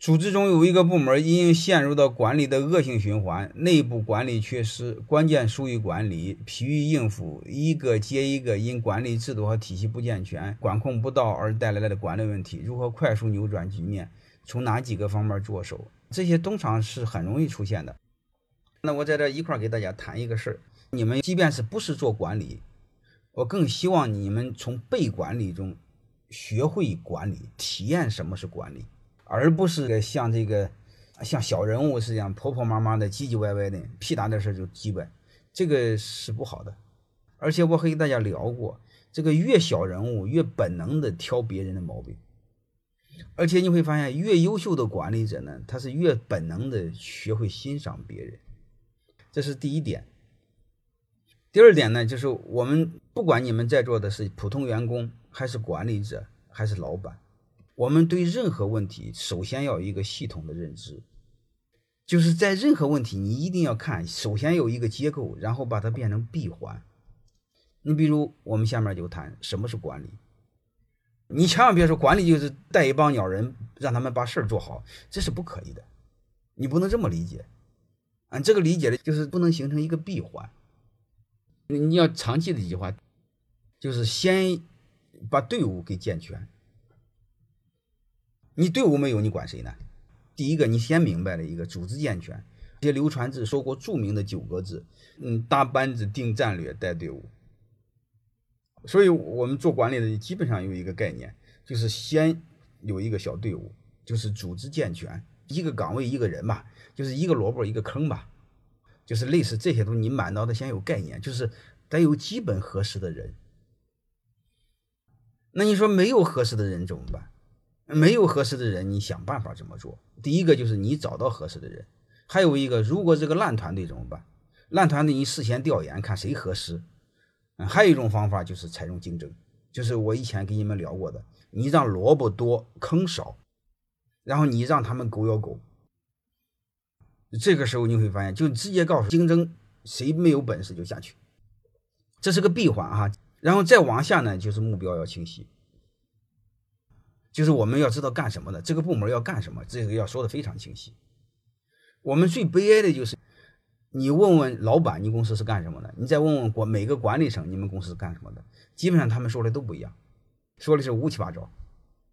组织中有一个部门因陷入到管理的恶性循环，内部管理缺失，关键疏于管理，疲于应付，一个接一个因管理制度和体系不健全、管控不到而带来的管理问题，如何快速扭转局面？从哪几个方面着手？这些通常是很容易出现的。那我在这一块给大家谈一个事儿：你们即便是不是做管理，我更希望你们从被管理中学会管理，体验什么是管理。而不是像这个像小人物是这样婆婆妈妈的唧唧歪歪的，屁大点事就鸡歪，这个是不好的。而且我和大家聊过，这个越小人物越本能的挑别人的毛病，而且你会发现，越优秀的管理者呢，他是越本能的学会欣赏别人，这是第一点。第二点呢，就是我们不管你们在座的是普通员工，还是管理者，还是老板。我们对任何问题，首先要有一个系统的认知，就是在任何问题，你一定要看，首先有一个结构，然后把它变成闭环。你比如，我们下面就谈什么是管理。你千万别说管理就是带一帮鸟人，让他们把事儿做好，这是不可以的。你不能这么理解，按这个理解的就是不能形成一个闭环。你要长期的一句话，就是先把队伍给健全。你队伍没有，你管谁呢？第一个，你先明白了一个组织健全。这些刘传志说过著名的九个字：嗯，搭班子、定战略、带队伍。所以，我们做管理的基本上有一个概念，就是先有一个小队伍，就是组织健全，一个岗位一个人吧，就是一个萝卜一个坑吧，就是类似这些东西，你满脑子先有概念，就是得有基本合适的人。那你说没有合适的人怎么办？没有合适的人，你想办法怎么做？第一个就是你找到合适的人，还有一个，如果这个烂团队怎么办？烂团队你事先调研看谁合适。嗯，还有一种方法就是采用竞争，就是我以前跟你们聊过的，你让萝卜多坑少，然后你让他们狗咬狗。这个时候你会发现，就直接告诉竞争，谁没有本事就下去。这是个闭环哈，然后再往下呢，就是目标要清晰。就是我们要知道干什么的，这个部门要干什么，这个要说的非常清晰。我们最悲哀的就是，你问问老板，你公司是干什么的？你再问问管每个管理层，你们公司是干什么的？基本上他们说的都不一样，说的是乌七八糟。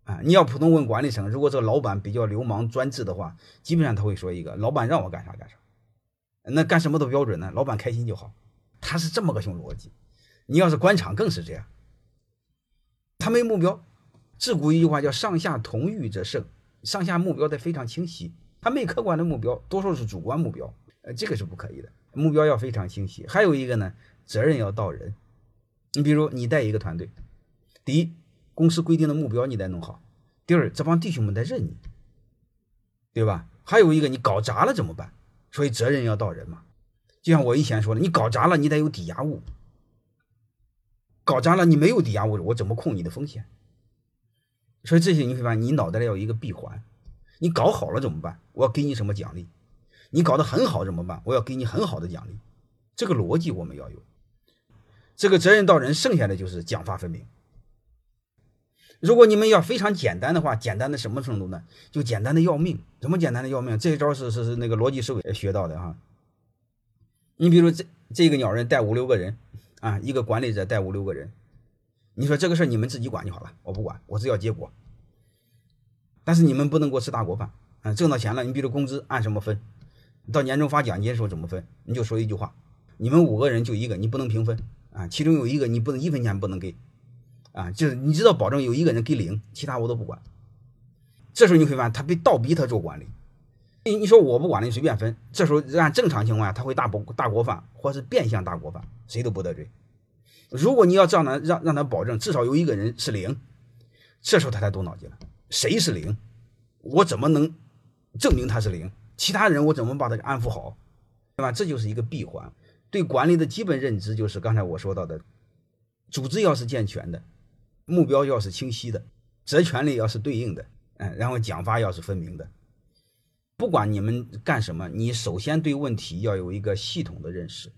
啊，你要普通问管理层，如果这个老板比较流氓专制的话，基本上他会说一个：老板让我干啥干啥。那干什么都标准呢？老板开心就好。他是这么个熊逻辑。你要是官场更是这样，他没目标。自古一句话叫“上下同欲则胜”，上下目标得非常清晰。他没客观的目标，多数是主观目标，呃，这个是不可以的。目标要非常清晰。还有一个呢，责任要到人。你比如你带一个团队，第一，公司规定的目标你得弄好；第二，这帮弟兄们得认你，对吧？还有一个，你搞砸了怎么办？所以责任要到人嘛。就像我以前说的，你搞砸了，你得有抵押物。搞砸了，你没有抵押物，我怎么控你的风险？所以这些你会发现，你脑袋里要有一个闭环。你搞好了怎么办？我要给你什么奖励？你搞得很好怎么办？我要给你很好的奖励。这个逻辑我们要有。这个责任到人，剩下的就是奖罚分明。如果你们要非常简单的话，简单的什么程度呢？就简单的要命。怎么简单的要命？这一招是是是那个逻辑思维学到的哈。你比如这这个鸟人带五六个人啊，一个管理者带五六个人。你说这个事儿你们自己管就好了，我不管，我只要结果。但是你们不能给我吃大锅饭嗯！挣到钱了，你比如工资按什么分？到年终发奖金的时候怎么分？你就说一句话：你们五个人就一个，你不能平分啊！其中有一个你不能一分钱不能给啊！就是你知道保证有一个人给零，其他我都不管。这时候你会发现他被倒逼他做管理。你你说我不管了，你随便分。这时候按正常情况下他会大锅大锅饭，或是变相大锅饭，谁都不得罪。如果你要这样呢，让让他保证至少有一个人是零，这时候他才动脑筋了。谁是零？我怎么能证明他是零？其他人我怎么把他安抚好？对吧？这就是一个闭环。对管理的基本认知就是刚才我说到的：组织要是健全的，目标要是清晰的，责权利要是对应的，嗯，然后奖罚要是分明的。不管你们干什么，你首先对问题要有一个系统的认识。